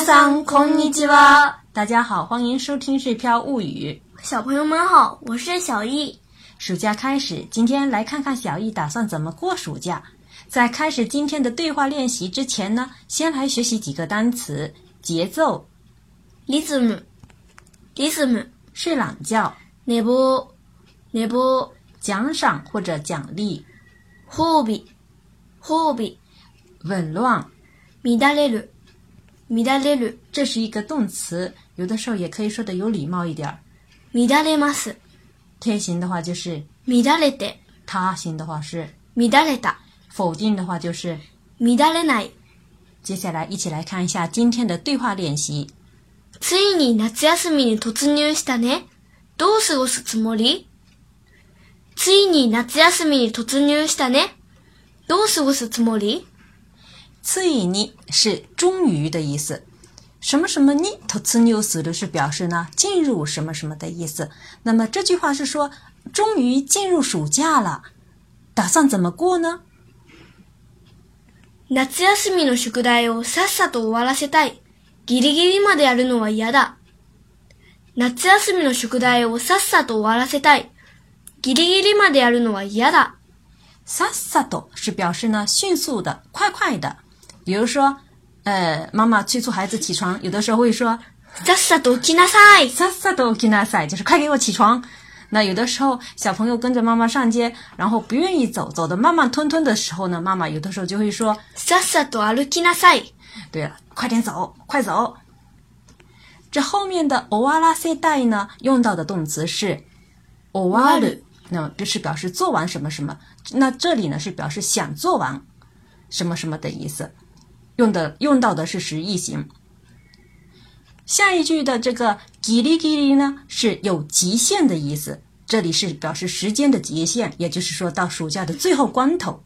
さんこんにちは。大家好，欢迎收听《碎漂物语》。小朋友们好，我是小易。暑假开始，今天来看看小易打算怎么过暑假。在开始今天的对话练习之前呢，先来学习几个单词节奏。l i s t e n l i s t e n 睡懒觉。n e ネボ、ネボ、奖赏或者奖励。褒美、褒美、紊乱。乱れる米达レル，这是一个动词，有的时候也可以说的有礼貌一点。米达レマス，天形的话就是米达レテ，他形的话是米达レタ，否定的话就是米达レない。接下来一起来看一下今天的对话练习。ついに夏休みに突入したね。どう過ごすつもり？ついに夏休みに突入したね。どう過ごすつもり？つい呢是终于的意思，什么什么呢？突此纽斯的是表示呢进入什么什么的意思。那么这句话是说终于进入暑假了，打算怎么过呢？夏休みの宿題をさっさと終わらせたい。ぎりぎりまでやるのはいだ。夏休みの宿題をさっさと終わらせたい。ぎりぎりまでやるのはいだ。さっさと是表示呢迅速的、快快的。比如说，呃，妈妈催促孩子起床，有的时候会说 “sa sa do kinasei”，“sa s do k i n a s i 就是快给我起床。那有的时候，小朋友跟着妈妈上街，然后不愿意走，走的慢慢吞吞的时候呢，妈妈有的时候就会说 “sa sa do a l u k i n a s i 对了，快点走，快走。这后面的 “o alasei” 呢，用到的动词是 “o alu”，那么就是表示做完什么什么。那这里呢，是表示想做完什么什么的意思。用的用到的是实义型。下一句的这个 “giri g 呢，是有极限的意思，这里是表示时间的极限，也就是说到暑假的最后关头。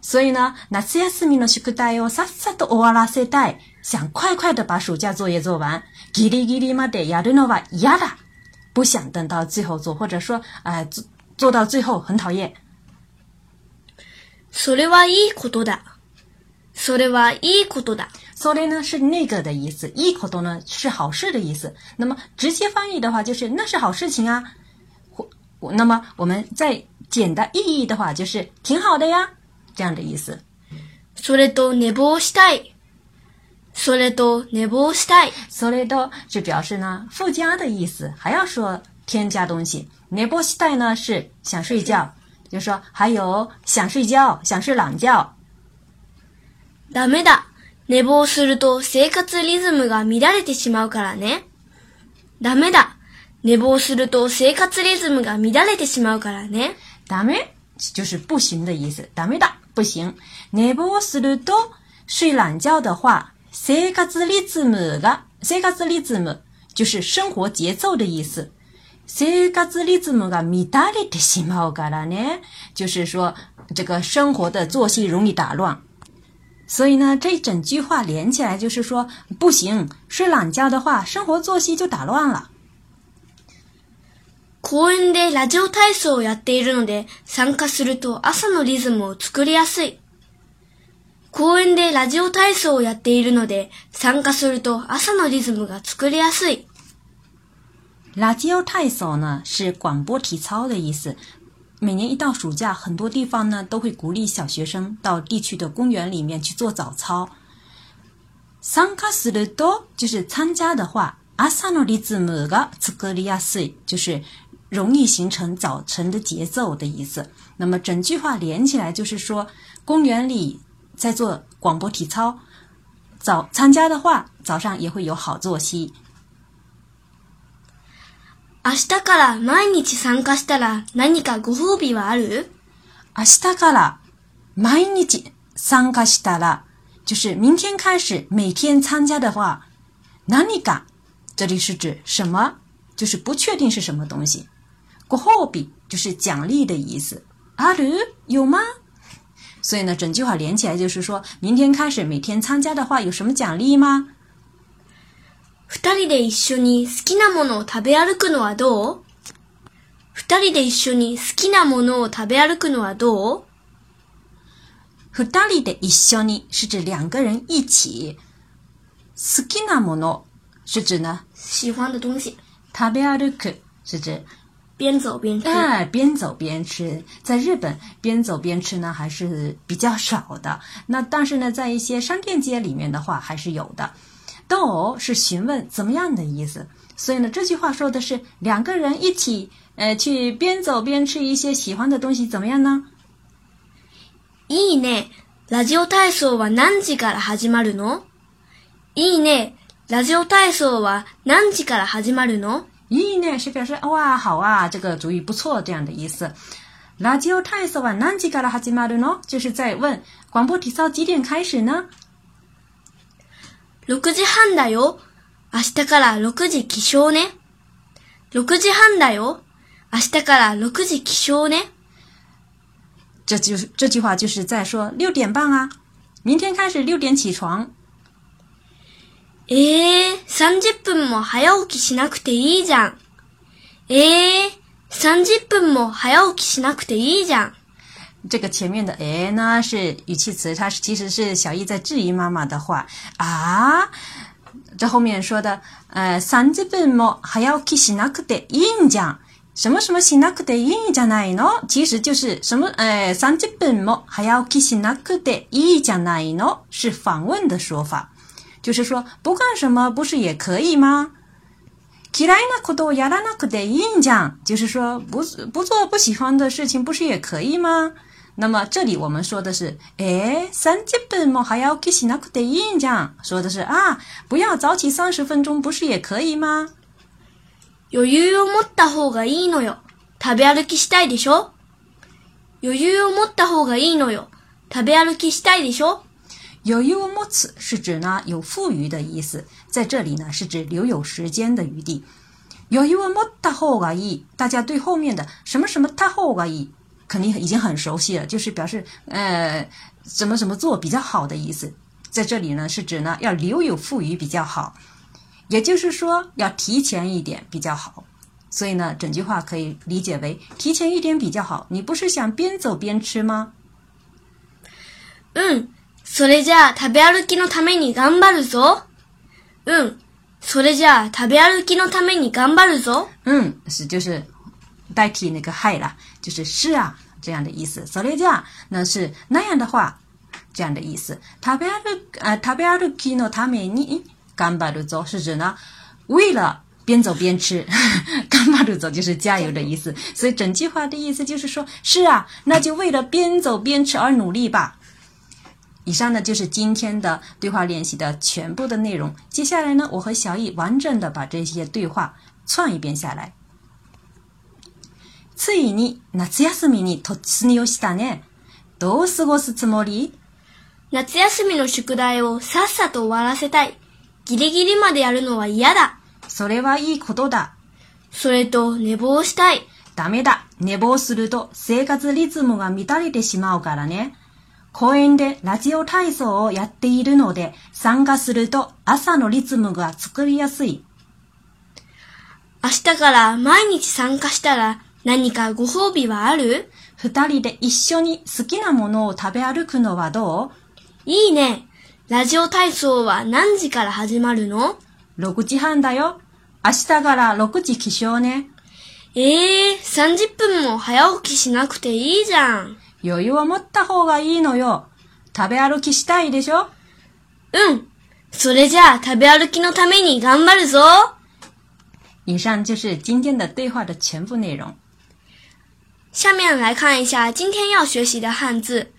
所以呢，夏休みの宿題をさっさと終わらせたい，想快快的把暑假作业做完 g リギリ giri のは嫌だ，不想等到最后做，或者说，哎，做到最后很讨厌。それはいいことだ。“sore wa i k u d s o r e 呢是那个的意思 i k u d 呢是好事的意思。那么直接翻译的话就是那是好事情啊。我那么我们再简单意义的话就是挺好的呀，这样的意思。“sore do nebo shi dai”，“sore do nebo s i dai”，“sore do” 就表示呢附加的意思，还要说添加东西。“nebo s i dai” 呢是想睡觉，就说还有想睡觉，想睡懒觉。ダメだ。寝坊すると生活リズムが乱れてしまうからね。ダメだ。寝坊すると生活リズムが乱れてしまうからね。ダメ就是不行的意思。ダメだ。不行。寝坊すると睡懒觉的话、生活リズムが、生活リズム就是生活节奏的意思。生活リズムが乱れてしまうからね。就是说、这个生活的作息容易打乱。所以呢，这一整句话连起来就是说，不行，睡懒觉的话，生活作息就打乱了。公園でラジオ体操をやっているので、参加すると朝のリズムを作りやすい。公園でラジオ体操をやっているので、参加すると朝のリズムが作りやすい。ラジオ体操呢，是广播体操的意思。每年一到暑假，很多地方呢都会鼓励小学生到地区的公园里面去做早操。参加的话，阿萨诺的字母噶就是容易形成早晨的节奏的意思。那么整句话连起来就是说，公园里在做广播体操，早参加的话，早上也会有好作息。明日から毎日参加したら何かご褒美はある？明日から毎日参加したら，就是明天开始每天参加的话，何か这里是指什么？就是不确定是什么东西。ご褒美就是奖励的意思。ある有吗？所以呢，整句话连起来就是说明天开始每天参加的话，有什么奖励吗？二人で一緒に好きなものを食べ歩くのはどう？二人で一緒に好きなものを食べ歩くのはどう？二人で一緒に是指两个人一起，好きなものを是指呢喜欢的东西，食べ歩く是指边走边吃。哎，边走边吃，在日本边走边吃呢还是比较少的。那但是呢，在一些商店街里面的话，还是有的。どう是询问怎么样的意思，所以呢，这句话说的是两个人一起，呃，去边走边吃一些喜欢的东西，怎么样呢？いいね、ラジオ体操は何時から始まるの？いいね、ラジオ体操は何時から始まるの？いいね，是表示哇好啊，这个主意不错，这样的意思。ラジオ体操は何時から始まるの？就是在问广播体操几点开始呢？6時半だよ。明日から6時起床ね。6時半だよ。明日から6時起床ね。这就这句话就是在说六点半啊，明天开始点起床。ええー、30分も早起きしなくていいじゃん。ええー、30分も早起きしなくていいじゃん。这个前面的哎呢是语气词，它是其实是小易在质疑妈妈的话啊。这后面说的呃，三十分も还要去しなくていいじゃん？什么什么しなくていいじゃないの？其实就是什么哎，三十分も还要去しなくていいじゃないの？是反问的说法，就是说不干什么不是也可以吗？きらなくてやらないくていいじゃん？就是说不不做不喜欢的事情不是也可以吗？那么这里我们说的是，哎，三十分嘛还要去洗那块得的印，讲说的是啊，不要早起三十分钟，不是也可以吗？余裕を持った方がいいのよ。食べ歩きしたいでしょう。余裕を持った方がいいのよ。食べ歩きしたいでしょう。余裕を持つ是指呢有富余的意思，在这里呢是指留有时间的余地。余裕を持った方がいい。大家对后面的什么什么った方がいい？肯定已经很熟悉了，就是表示呃怎么怎么做比较好的意思，在这里呢是指呢要留有富余比较好，也就是说要提前一点比较好，所以呢整句话可以理解为提前一点比较好。你不是想边走边吃吗？嗯，それじゃ食べ歩きのために頑張るぞ。嗯，それじゃ食べ歩きのために頑張るぞ。嗯，是就是。代替那个嗨啦，就是是啊这样的意思。手榴弹那是那样的话，这样的意思。タベルド、呃、タベルドキノタメニ、ガンバド走是指呢，为了边走边吃，ガンバド走就是加油的意思。所以整句话的意思就是说，是啊，那就为了边走边吃而努力吧。以上呢就是今天的对话练习的全部的内容。接下来呢，我和小易完整的把这些对话串一遍下来。ついに夏休みに突入したね。どう過ごすつもり夏休みの宿題をさっさと終わらせたい。ギリギリまでやるのは嫌だ。それはいいことだ。それと寝坊したい。ダメだ。寝坊すると生活リズムが乱れてしまうからね。公園でラジオ体操をやっているので、参加すると朝のリズムが作りやすい。明日から毎日参加したら何かご褒美はある二人で一緒に好きなものを食べ歩くのはどういいね。ラジオ体操は何時から始まるの六 ?6 時半だよ。明日から6時起床ね。ええー、30分も早起きしなくていいじゃん。余裕を持った方がいいのよ。食べ歩きしたいでしょうん。それじゃあ食べ歩きのために頑張るぞ。以上就是今天的对话的全部内容。下面来看一下今天要学习的汉字。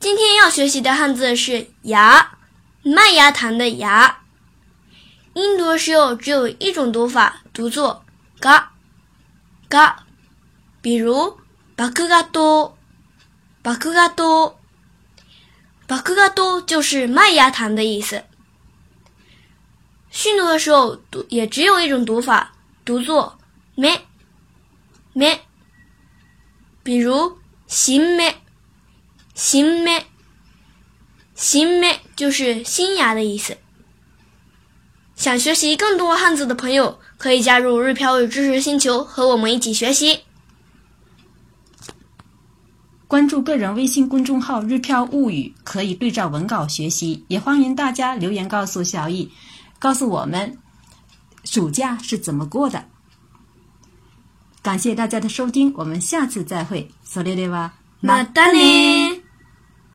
今天要学习的汉字是“牙”，麦芽糖的“牙”。音读的时候只有一种读法，读作“嘎嘎”。比如 “bakugado”，“bakugado”，“bakugado” 就是麦芽糖的意思。训读的时候读也只有一种读法，读作咩咩”。比如“新梅”，“新梅”，“新梅”就是新芽的意思。想学习更多汉字的朋友，可以加入“日飘与知识星球”和我们一起学习。关注个人微信公众号“日飘物语”，可以对照文稿学习。也欢迎大家留言告诉小易，告诉我们暑假是怎么过的。感谢大家的收听，我们下次再会，索列列瓦，马达尼。